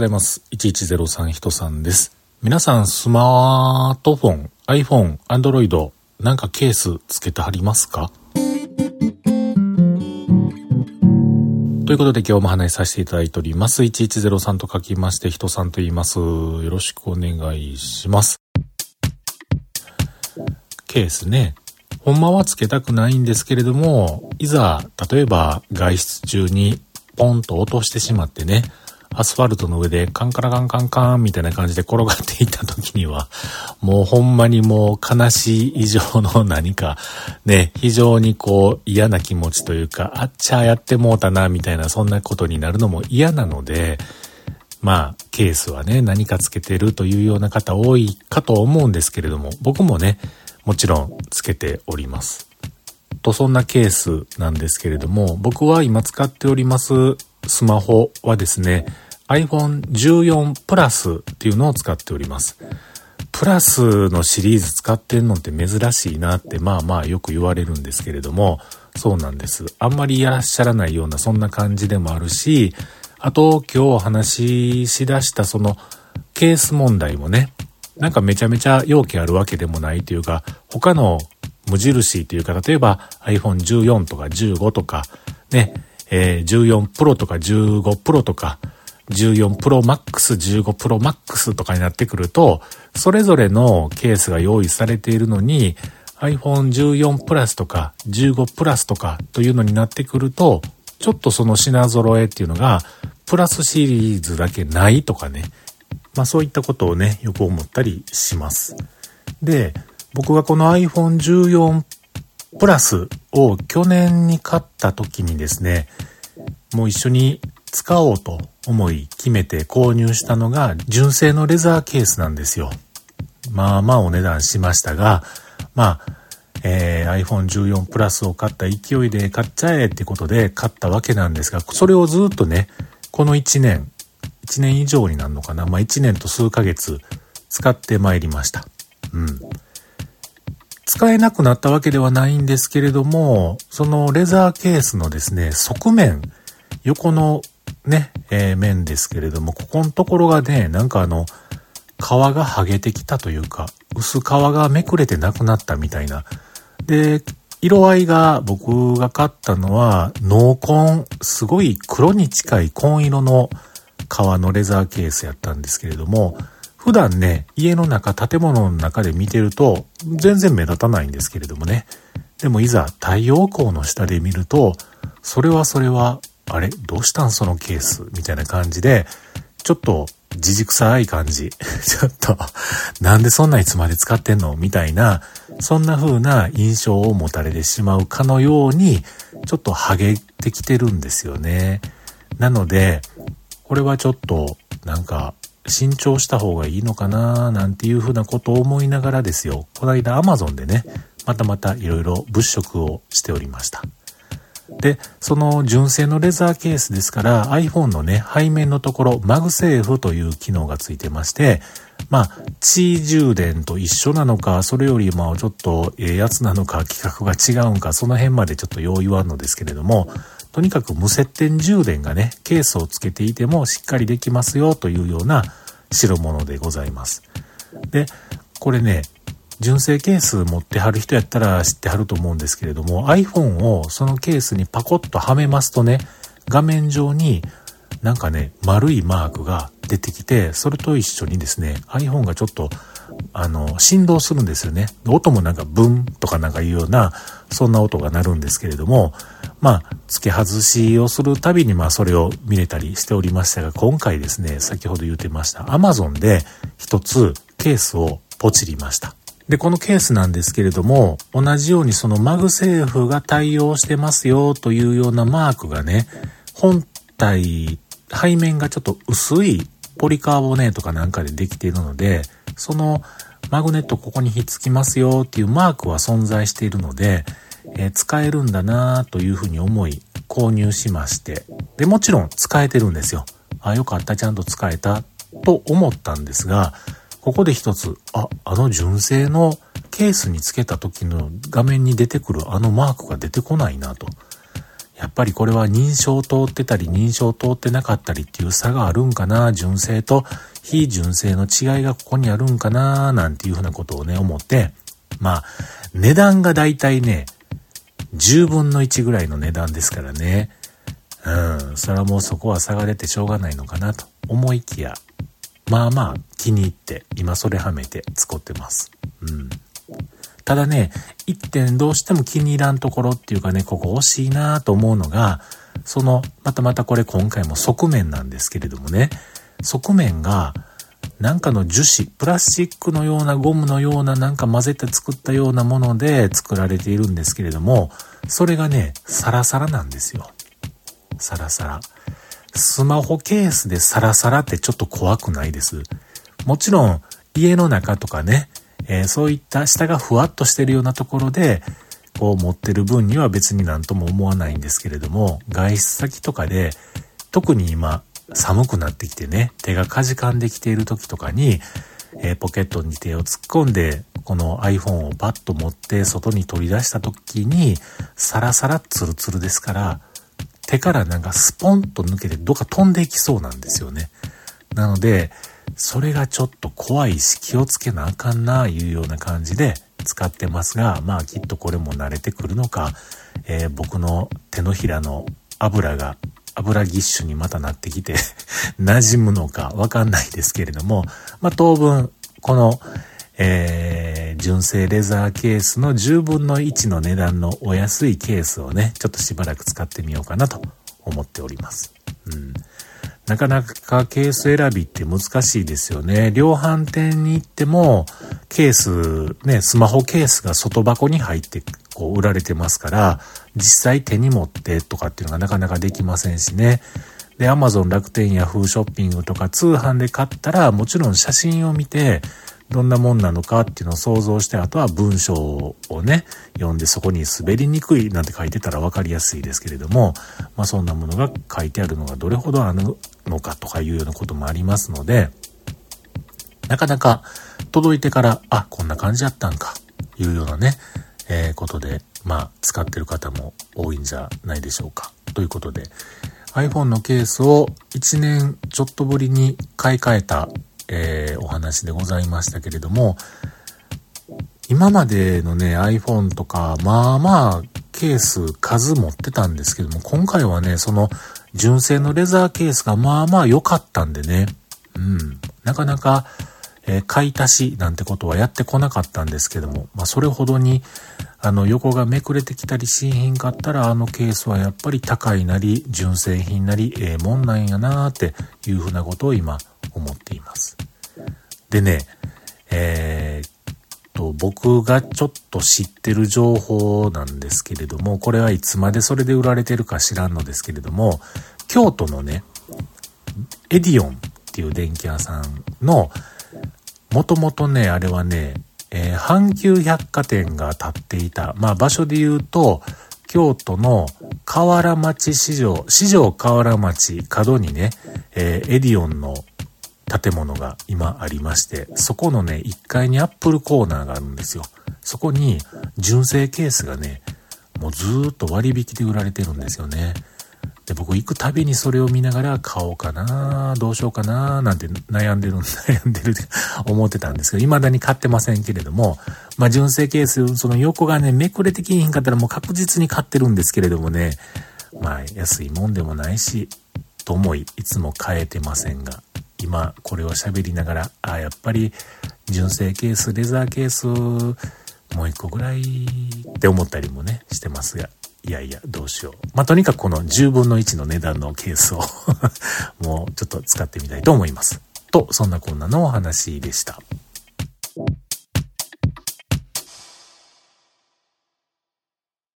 ございます。1103人さんです。皆さん、スマートフォン、iPhone、Android、なんかケースつけてはりますか？ということで今日も話させていただいております。1103と書きまして、人さんと言います。よろしくお願いします。ケースね。ほんまはつけたくないんですけれども、いざ、例えば外出中にポンと落としてしまってね、アスファルトの上でカンカラカンカンカンみたいな感じで転がっていった時には、もうほんまにもう悲しい以上の何か、ね、非常にこう嫌な気持ちというか、あっちゃやってもうたな、みたいなそんなことになるのも嫌なので、まあ、ケースはね、何かつけてるというような方多いかと思うんですけれども、僕もね、もちろんつけております。と、そんなケースなんですけれども、僕は今使っておりますスマホはですね、iPhone 14 Plus っていうのを使っております。プラスのシリーズ使ってんのって珍しいなってまあまあよく言われるんですけれども、そうなんです。あんまりいらっしゃらないようなそんな感じでもあるし、あと今日お話ししだしたそのケース問題もね、なんかめちゃめちゃ容器あるわけでもないというか、他の無印というか、例えば iPhone14 とか15とか、ね、えー、14 Pro とか15 Pro とか、14 Pro Max、15 Pro Max とかになってくると、それぞれのケースが用意されているのに、iPhone 14 Plus とか15 Plus とかというのになってくると、ちょっとその品揃えっていうのが、プラスシリーズだけないとかね。まあそういったことをね、よく思ったりします。で、僕がこの iPhone 14プラスを去年に買った時にですね、もう一緒に使おうと思い決めて購入したのが純正のレザーケースなんですよ。まあまあお値段しましたが、まあ、えー、iPhone 14プラスを買った勢いで買っちゃえってことで買ったわけなんですが、それをずっとね、この1年、1年以上になるのかな、まあ1年と数ヶ月使ってまいりました。うん。使えなくなったわけではないんですけれども、そのレザーケースのですね、側面、横のね、えー、面ですけれども、ここのところがね、なんかあの、皮が剥げてきたというか、薄皮がめくれてなくなったみたいな。で、色合いが僕が買ったのは濃紺、すごい黒に近い紺色の革のレザーケースやったんですけれども、普段ね、家の中、建物の中で見てると全然目立たないんですけれどもね。でもいざ太陽光の下で見ると、それはそれはあれ？どうしたん？そのケース？みたいな感じで、ちょっと、じじくさい感じ。ちょっと、なんでそんないつまで使ってんの？みたいな、そんな風な印象を持たれてしまうかのように、ちょっとハゲてきてるんですよね。なので、これはちょっと、なんか、新調した方がいいのかななんていう風なことを思いながらですよ。この間 Amazon でね、またまた色々物色をしておりました。で、その純正のレザーケースですから iPhone のね、背面のところ、マグセーフという機能がついてまして、まあ、 Qi充電と一緒なのか、それよりまあちょっとええやつなのか、規格が違うんか、その辺までちょっとよう言わんのですけれども、とにかく無接点充電がね、ケースをつけていてもしっかりできますよというような代物でございます。で、これね、純正ケース持ってはる人やったら知ってはると思うんですけれども iPhone をそのケースにパコッとはめますとね画面上になんかね丸いマークが出てきてそれと一緒にですね iPhone がちょっとあの振動するんですよね。音もなんかブンとかなんかいうようなそんな音が鳴るんですけれどもまあ付け外しをするたびにまあそれを見れたりしておりましたが今回ですね先ほど言ってました Amazon で一つケースをポチりました。で、このケースなんですけれども、同じようにそのマグセーフが対応してますよというようなマークがね、本体、背面がちょっと薄いポリカーボネートかなんかでできているので、そのマグネットここにひっつきますよっていうマークは存在しているので、えー、使えるんだなというふうに思い購入しまして、で、もちろん使えてるんですよ。あ、よかった、ちゃんと使えたと思ったんですが、ここで一つ、あ、あの純正のケースにつけた時の画面に出てくるあのマークが出てこないなと。やっぱりこれは認証通ってたり認証通ってなかったりっていう差があるんかな、純正と非純正の違いがここにあるんかな、なんていうふうなことをね、思って、まあ、値段がだいたいね、10分の1ぐらいの値段ですからね。うん、それはもうそこは差が出てしょうがないのかなと思いきや、まあまあ気に入って今それはめて使ってます。うん。ただね、一点どうしても気に入らんところっていうかね、ここ惜しいなと思うのが、その、またまたこれ今回も側面なんですけれどもね、側面が、なんかの樹脂、プラスチックのようなゴムのようななんか混ぜて作ったようなもので作られているんですけれども、それがね、サラサラなんですよ。サラサラ。スマホケースでサラサラってちょっと怖くないです。もちろん、家の中とかね、えー、そういった下がふわっとしてるようなところで、こう持ってる分には別になんとも思わないんですけれども、外出先とかで、特に今寒くなってきてね、手がかじかんできている時とかに、えー、ポケットに手を突っ込んで、この iPhone をパッと持って外に取り出した時に、サラサラツルツルですから、手からなんかスポンと抜けてどっか飛んでいきそうなんですよね。なので、それがちょっと怖いし気をつけなあかんな、いうような感じで使ってますが、まあきっとこれも慣れてくるのか、えー、僕の手のひらの油が油ぎっしゅにまたなってきて 馴染むのかわかんないですけれども、まあ当分、この、えー、純正レザーケースの10分の1の値段のお安いケースをね、ちょっとしばらく使ってみようかなと思っております。うん。なかなかケース選びって難しいですよね。量販店に行っても、ケース、ね、スマホケースが外箱に入ってこう売られてますから、実際手に持ってとかっていうのがなかなかできませんしね。で、アマゾン楽天ヤフーショッピングとか通販で買ったら、もちろん写真を見て、どんなもんなのかっていうのを想像して、あとは文章をね、読んでそこに滑りにくいなんて書いてたら分かりやすいですけれども、まあそんなものが書いてあるのがどれほどあるのかとかいうようなこともありますので、なかなか届いてから、あ、こんな感じだったんか、いうようなね、えー、ことで、まあ使ってる方も多いんじゃないでしょうか。ということで、iPhone のケースを1年ちょっとぶりに買い替えたえー、お話でございましたけれども、今までのね、iPhone とか、まあまあ、ケース数持ってたんですけども、今回はね、その純正のレザーケースがまあまあ良かったんでね、うん、なかなか、えー、買い足しなんてことはやってこなかったんですけども、まあそれほどに、あの横がめくれてきたり新品買ったらあのケースはやっぱり高いなり、純正品なり、ええー、もんなんやなーっていうふうなことを今思っています。でね、えー、っと、僕がちょっと知ってる情報なんですけれども、これはいつまでそれで売られてるか知らんのですけれども、京都のね、エディオンっていう電気屋さんの、もともとね、あれはね、えー、阪急百貨店が建っていた、まあ場所で言うと、京都の河原町四条、四条河原町角にね、えー、エディオンの建物が今ありまして、そこのね、1階にアップルコーナーがあるんですよ。そこに純正ケースがね、もうずーっと割引で売られてるんですよね。で、僕行くたびにそれを見ながら買おうかなどうしようかななんて悩んでる、悩んでるって思ってたんですけど、未だに買ってませんけれども、まあ、純正ケース、その横がね、めくれてきひんかったらもう確実に買ってるんですけれどもね、まあ、安いもんでもないし、と思い、いつも買えてませんが、今これを喋りながら、ああ、やっぱり純正ケース、レザーケース、もう一個ぐらいって思ったりもね、してますが、いやいや、どうしよう。まあ、とにかくこの10分の1の値段のケースを もうちょっと使ってみたいと思います。と、そんなこんなのお話でした。